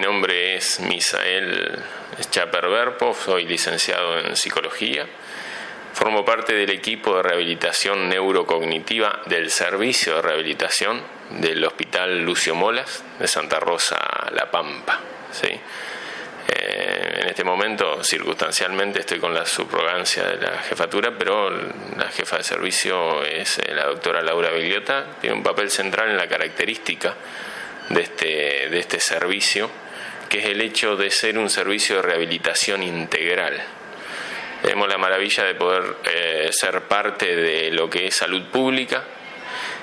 Nombre es Misael Chaper soy licenciado en psicología. Formo parte del equipo de rehabilitación neurocognitiva del Servicio de Rehabilitación del Hospital Lucio Molas de Santa Rosa, La Pampa. Eh, en este momento, circunstancialmente, estoy con la subrogancia de la jefatura, pero la jefa de servicio es eh, la doctora Laura Bigliota. Tiene un papel central en la característica de este, de este servicio, que es el hecho de ser un servicio de rehabilitación integral. Tenemos la maravilla de poder eh, ser parte de lo que es salud pública,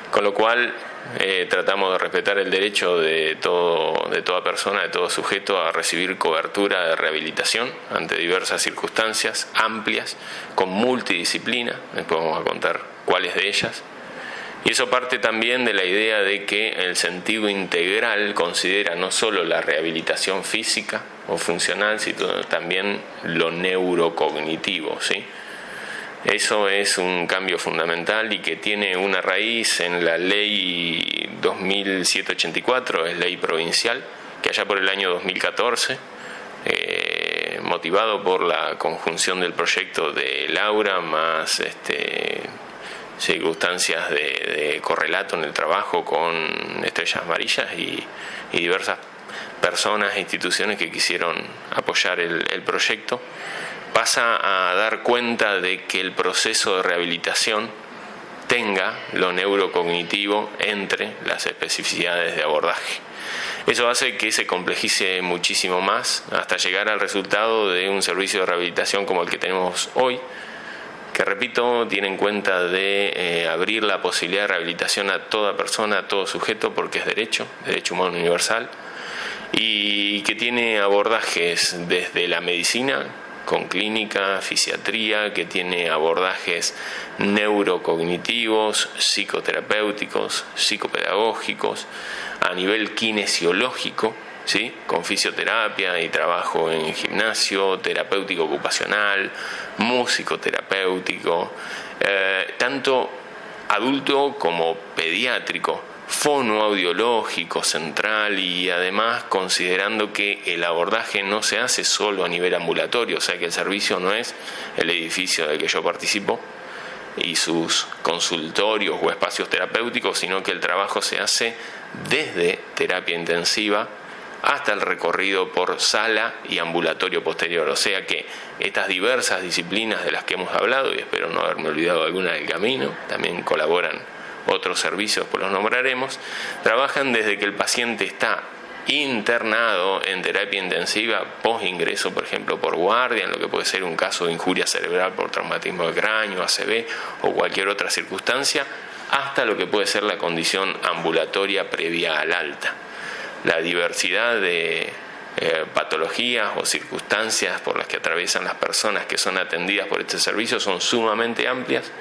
con lo cual eh, tratamos de respetar el derecho de, todo, de toda persona, de todo sujeto a recibir cobertura de rehabilitación ante diversas circunstancias amplias, con multidisciplina, vamos a contar cuáles de ellas. Y eso parte también de la idea de que el sentido integral considera no solo la rehabilitación física o funcional, sino también lo neurocognitivo, ¿sí? Eso es un cambio fundamental y que tiene una raíz en la ley 2784, es ley provincial, que allá por el año 2014, eh, motivado por la conjunción del proyecto de Laura más este, circunstancias de, correlato en el trabajo con estrellas amarillas y, diversas personas e instituciones que quisieron apoyar el proyecto pasa a dar cuenta de que el proceso de rehabilitación tenga lo neurocognitivo entre las especificidades de abordaje. Eso hace que se complejice muchísimo más hasta llegar al resultado de un servicio de rehabilitación como el que tenemos hoy, que repito, tiene en cuenta de eh, abrir la posibilidad de rehabilitación a toda persona, a todo sujeto, porque es derecho, derecho humano universal, y que tiene abordajes desde la medicina, con clínica, fisiatría, que tiene abordajes neurocognitivos, psicoterapéuticos, psicopedagógicos, a nivel kinesiológico, con fisioterapia y trabajo en gimnasio, terapéutico ocupacional, músico terapéutico, eh, tanto adulto como pediátrico fonoaudiológico central y además considerando que el abordaje no se hace solo a nivel ambulatorio, o sea que el servicio no es el edificio del que yo participo y sus consultorios o espacios terapéuticos, sino que el trabajo se hace desde terapia intensiva hasta el recorrido por sala y ambulatorio posterior. O sea que estas diversas disciplinas de las que hemos hablado, y espero no haberme olvidado alguna del camino, también colaboran otros servicios, pues los nombraremos, trabajan desde que el paciente está internado en terapia intensiva post ingreso, por ejemplo, por guardia, en lo que puede ser un caso de injuria cerebral por traumatismo de cráneo, ACV o cualquier otra circunstancia, hasta lo que puede ser la condición ambulatoria previa al alta. La diversidad de eh, patologías o circunstancias por las que atraviesan las personas que son atendidas por este servicio son sumamente amplias,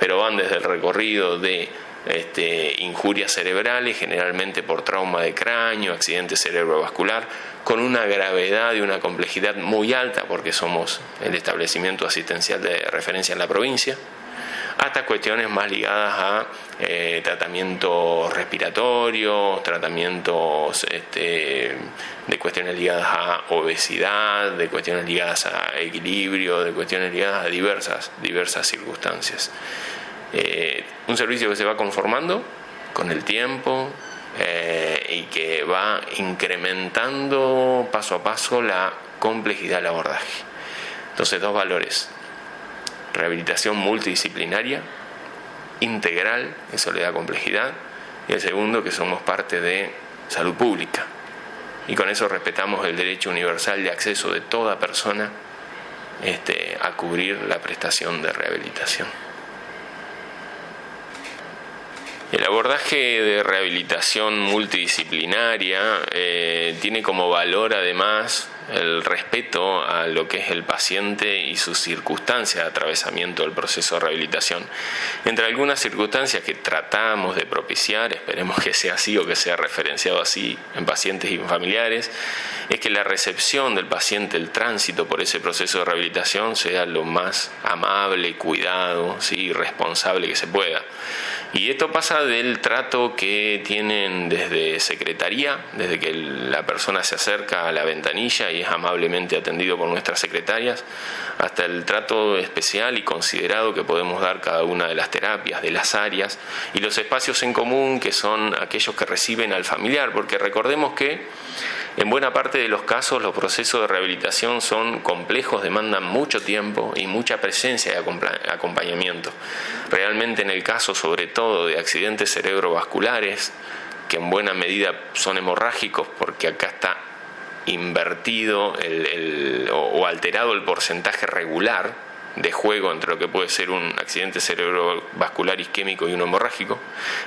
pero van desde el recorrido de este, injurias cerebrales, generalmente por trauma de cráneo, accidente cerebrovascular, con una gravedad y una complejidad muy alta, porque somos el establecimiento asistencial de referencia en la provincia, hasta cuestiones más ligadas a eh, tratamientos respiratorios, tratamientos este, de cuestiones ligadas a obesidad, de cuestiones ligadas a equilibrio, de cuestiones ligadas a diversas, diversas circunstancias. Eh, un servicio que se va conformando con el tiempo eh, y que va incrementando paso a paso la complejidad del abordaje. Entonces, dos valores. Rehabilitación multidisciplinaria, integral, eso le da complejidad, y el segundo, que somos parte de salud pública. Y con eso respetamos el derecho universal de acceso de toda persona este, a cubrir la prestación de rehabilitación. El abordaje de rehabilitación multidisciplinaria eh, tiene como valor además el respeto a lo que es el paciente y sus circunstancias de atravesamiento del proceso de rehabilitación. Entre algunas circunstancias que tratamos de propiciar, esperemos que sea así o que sea referenciado así en pacientes y familiares, es que la recepción del paciente, el tránsito por ese proceso de rehabilitación sea lo más amable, cuidado, ¿sí? responsable que se pueda. Y esto pasa del trato que tienen desde secretaría, desde que la persona se acerca a la ventanilla y es amablemente atendido por nuestras secretarias, hasta el trato especial y considerado que podemos dar cada una de las terapias, de las áreas y los espacios en común que son aquellos que reciben al familiar, porque recordemos que en buena parte de los casos los procesos de rehabilitación son complejos, demandan mucho tiempo y mucha presencia de acompañamiento. Realmente en el caso sobre todo de accidentes cerebrovasculares, que en buena medida son hemorrágicos porque acá está invertido o alterado el porcentaje regular de juego entre lo que puede ser un accidente cerebrovascular isquémico y uno hemorrágico.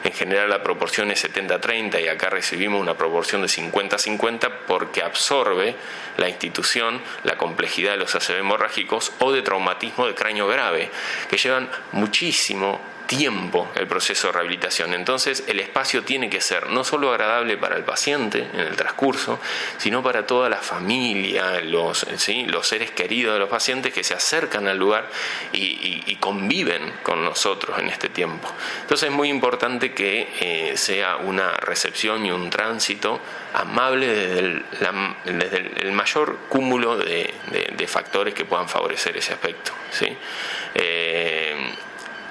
En general la proporción es 70-30 y acá recibimos una proporción de 50-50 porque absorbe la institución la complejidad de los ACV hemorrágicos o de traumatismo de cráneo grave, que llevan muchísimo tiempo el proceso de rehabilitación. Entonces el espacio tiene que ser no solo agradable para el paciente en el transcurso, sino para toda la familia, los, los seres queridos de los pacientes que se acercan al lugar y, conviven con nosotros en este tiempo. Entonces es muy importante que eh, sea una recepción y un tránsito amable desde el, mayor cúmulo de, factores que puedan favorecer ese aspecto. ¿sí? Eh,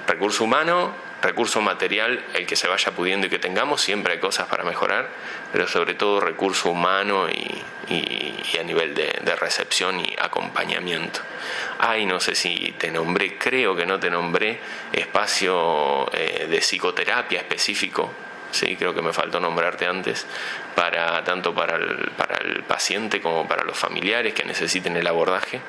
recurso humano, recurso material, el que se vaya pudiendo y que tengamos, siempre hay cosas para mejorar, pero sobre todo recurso humano y, a nivel de, recepción y acompañamiento. Ay, no sé si te nombré, creo que no te nombré, espacio eh, de psicoterapia específico sí, creo que me faltó nombrarte antes, para, tanto para el, para el paciente como para los familiares que necesiten el abordaje.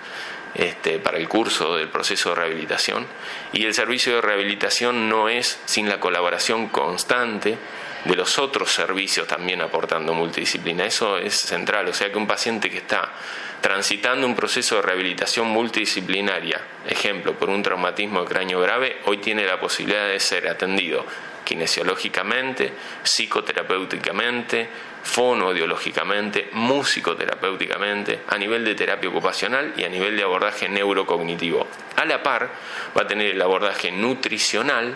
Este, para el curso del proceso de rehabilitación y el servicio de rehabilitación no es sin la colaboración constante de los otros servicios también aportando multidisciplina. Eso es central, o sea que un paciente que está transitando un proceso de rehabilitación multidisciplinaria, ejemplo, por un traumatismo de cráneo grave, hoy tiene la posibilidad de ser atendido kinesiológicamente, psicoterapéuticamente, fonoaudiológicamente, musicoterapéuticamente, a nivel de terapia ocupacional y a nivel de abordaje neurocognitivo. A la par va a tener el abordaje nutricional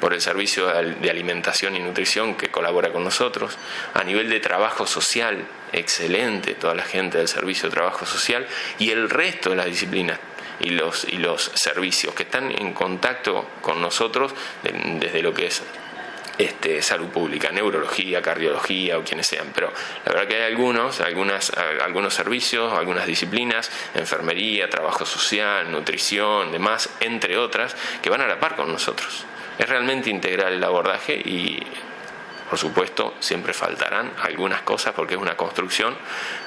por el servicio de alimentación y nutrición que colabora con nosotros, a nivel de trabajo social, excelente, toda la gente del servicio de trabajo social y el resto de las disciplinas y los, y los servicios que están en contacto con nosotros desde lo que es este, salud pública, neurología, cardiología o quienes sean, pero la verdad que hay algunos, algunas, algunos servicios, algunas disciplinas, enfermería, trabajo social, nutrición, demás, entre otras, que van a la par con nosotros. Es realmente integral el abordaje y por supuesto, siempre faltarán algunas cosas porque es una construcción,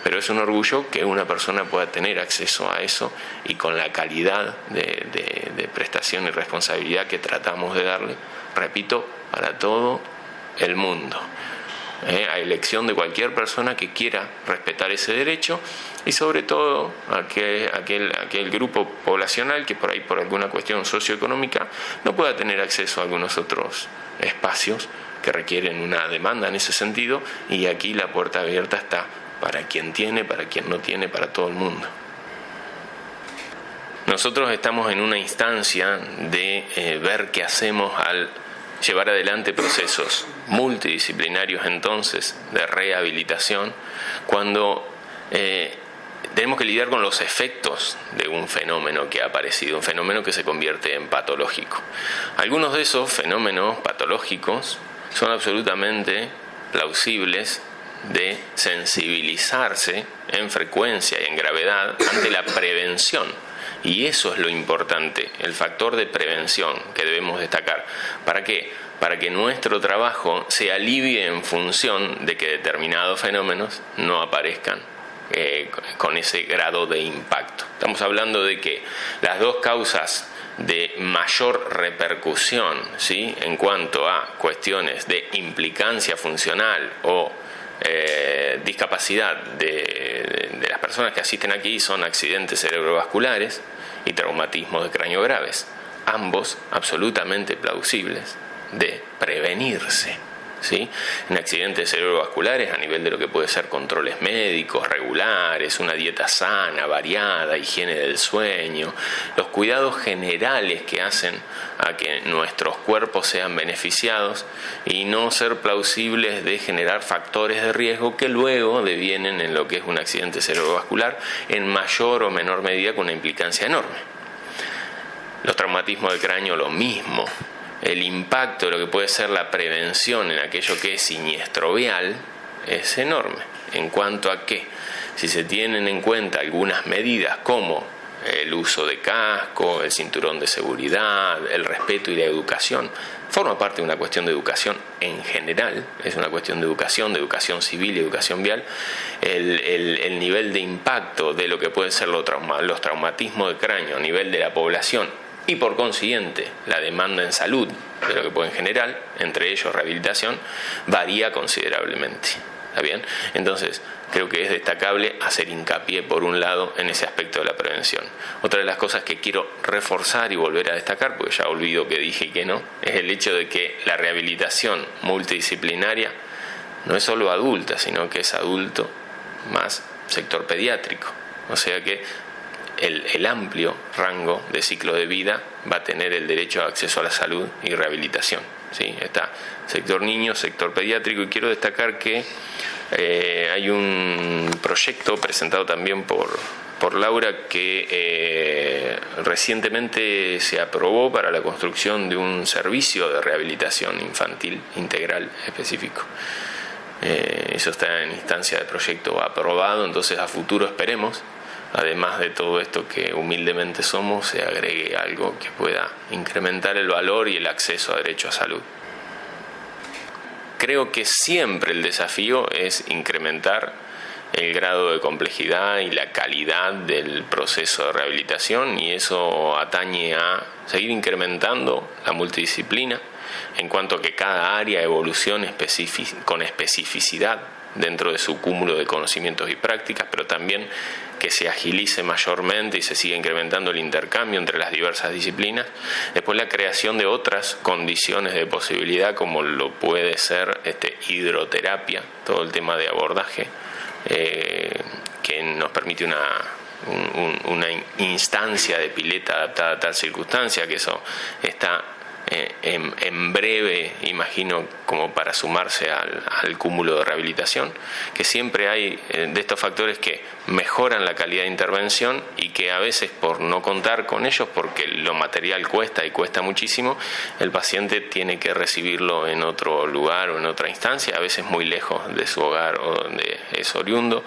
pero es un orgullo que una persona pueda tener acceso a eso y con la calidad de, prestación y responsabilidad que tratamos de darle, repito, para todo el mundo. ¿eh? a elección de cualquier persona que quiera respetar ese derecho y sobre todo aquel, aquel grupo poblacional que por ahí por alguna cuestión socioeconómica no pueda tener acceso a algunos otros espacios que requieren una demanda en ese sentido y aquí la puerta abierta está para quien tiene, para quien no tiene, para todo el mundo. Nosotros estamos en una instancia de eh, ver qué hacemos al llevar adelante procesos multidisciplinarios entonces de rehabilitación cuando eh, tenemos que lidiar con los efectos de un fenómeno que ha aparecido, un fenómeno que se convierte en patológico. Algunos de esos fenómenos patológicos son absolutamente plausibles de sensibilizarse en frecuencia y en gravedad ante la prevención y eso es lo importante, el factor de prevención que debemos destacar. ¿Para qué? Para que nuestro trabajo se alivie en función de que determinados fenómenos no aparezcan eh, con ese grado de impacto. Estamos hablando de que las dos causas de mayor repercusión ¿sí? en cuanto a cuestiones de implicancia funcional o eh, discapacidad de, de, las personas que asisten aquí son accidentes cerebrovasculares y traumatismos de cráneo graves, ambos absolutamente plausibles de prevenirse. ¿Sí? en accidentes cerebrovasculares a nivel de lo que puede ser controles médicos regulares, una dieta sana, variada, higiene del sueño, los cuidados generales que hacen a que nuestros cuerpos sean beneficiados y no ser plausibles de generar factores de riesgo que luego devienen en lo que es un accidente cerebrovascular en mayor o menor medida con una implicancia enorme. Los traumatismos de cráneo lo mismo, el impacto de lo que puede ser la prevención en aquello que es siniestro vial es enorme. En cuanto a que, si se tienen en cuenta algunas medidas como el uso de casco, el cinturón de seguridad, el respeto y la educación, forma parte de una cuestión de educación en general, es una cuestión de educación, de educación civil y educación vial, el, nivel de impacto de lo que pueden ser los, los traumatismos de cráneo a nivel de la población y por consiguiente la demanda en salud de lo que pueden generar, entre ellos rehabilitación, varía considerablemente. ¿Está bien? Entonces, creo que es destacable hacer hincapié, por un lado, en ese aspecto de la prevención. Otra de las cosas que quiero reforzar y volver a destacar, porque ya olvido que dije que no, es el hecho de que la rehabilitación multidisciplinaria no es solo adulta, sino que es adulto más sector pediátrico. O sea que el, amplio rango de ciclo de vida va a tener el derecho a acceso a la salud y rehabilitación. ¿sí? Está sector niño, sector pediátrico y quiero destacar que eh, hay un proyecto presentado también por, por Laura que eh, recientemente se aprobó para la construcción de un servicio de rehabilitación infantil integral específico. Eh, eso está en instancia de proyecto aprobado, entonces a futuro esperemos además de todo esto que humildemente somos, se agregue algo que pueda incrementar el valor y el acceso a derecho a salud. Creo que siempre el desafío es incrementar el grado de complejidad y la calidad del proceso de rehabilitación y eso atañe a seguir incrementando la multidisciplina en cuanto que cada área evolucione con especificidad dentro de su cúmulo de conocimientos y prácticas, pero también que se agilice mayormente y se siga incrementando el intercambio entre las diversas disciplinas. Después la creación de otras condiciones de posibilidad como lo puede ser este, hidroterapia, todo el tema de abordaje, eh, que nos permite una, una instancia de pileta adaptada a tal circunstancia, que eso está eh, en, breve, imagino, como para sumarse al, cúmulo de rehabilitación, que siempre hay eh, de estos factores que mejoran la calidad de intervención y que a veces por no contar con ellos, porque lo material cuesta y cuesta muchísimo, el paciente tiene que recibirlo en otro lugar o en otra instancia, a veces muy lejos de su hogar o donde es oriundo.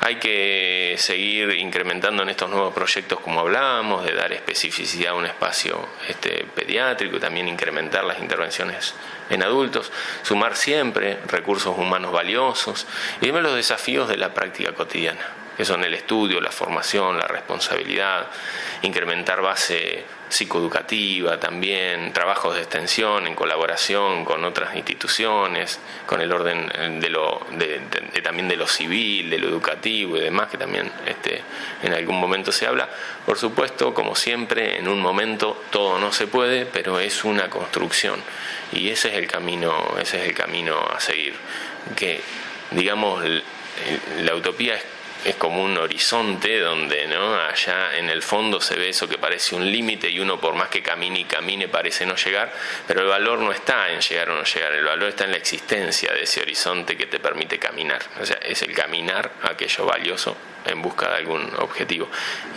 Hay que seguir incrementando en estos nuevos proyectos, como hablábamos, de dar especificidad a un espacio este, pediátrico y incrementar las intervenciones en adultos, sumar siempre recursos humanos valiosos y ver los desafíos de la práctica cotidiana que son el estudio, la formación, la responsabilidad, incrementar base psicoeducativa también, trabajos de extensión en colaboración con otras instituciones, con el orden de lo, de, también de lo civil, de lo educativo y demás, que también este, en algún momento se habla. Por supuesto, como siempre, en un momento todo no se puede, pero es una construcción y ese es el camino, ese es el camino a seguir. Que digamos la utopía es es como un horizonte donde no allá en el fondo se ve eso que parece un límite y uno por más que camine y camine parece no llegar, pero el valor no está en llegar o no llegar, el valor está en la existencia de ese horizonte que te permite caminar, o sea, es el caminar aquello valioso en busca de algún objetivo.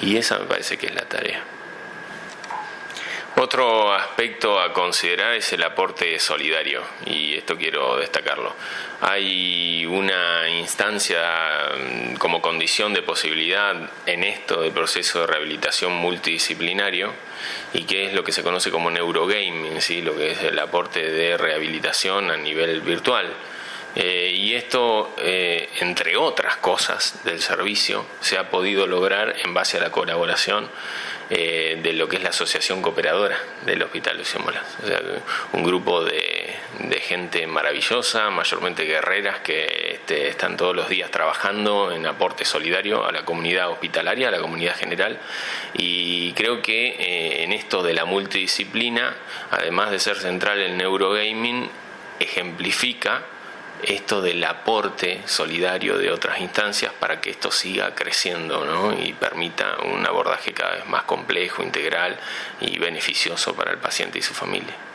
Y esa me parece que es la tarea. Otro aspecto a considerar es el aporte solidario, y esto quiero destacarlo. Hay una instancia mm, como condición de posibilidad en esto del proceso de rehabilitación multidisciplinario, y que es lo que se conoce como neurogaming, ¿sí? lo que es el aporte de rehabilitación a nivel virtual Eh, y esto, eh, entre otras cosas del servicio, se ha podido lograr en base a la colaboración eh, de lo que es la Asociación Cooperadora del Hospital Lucio Molas. O sea, un grupo de, gente maravillosa, mayormente guerreras, que este, están todos los días trabajando en aporte solidario a la comunidad hospitalaria, a la comunidad general. Y creo que en esto de la multidisciplina, además de ser central el neurogaming, ejemplifica esto del aporte solidario de otras instancias para que esto siga creciendo ¿no? y permita un abordaje cada vez más complejo, integral y beneficioso para el paciente y su familia.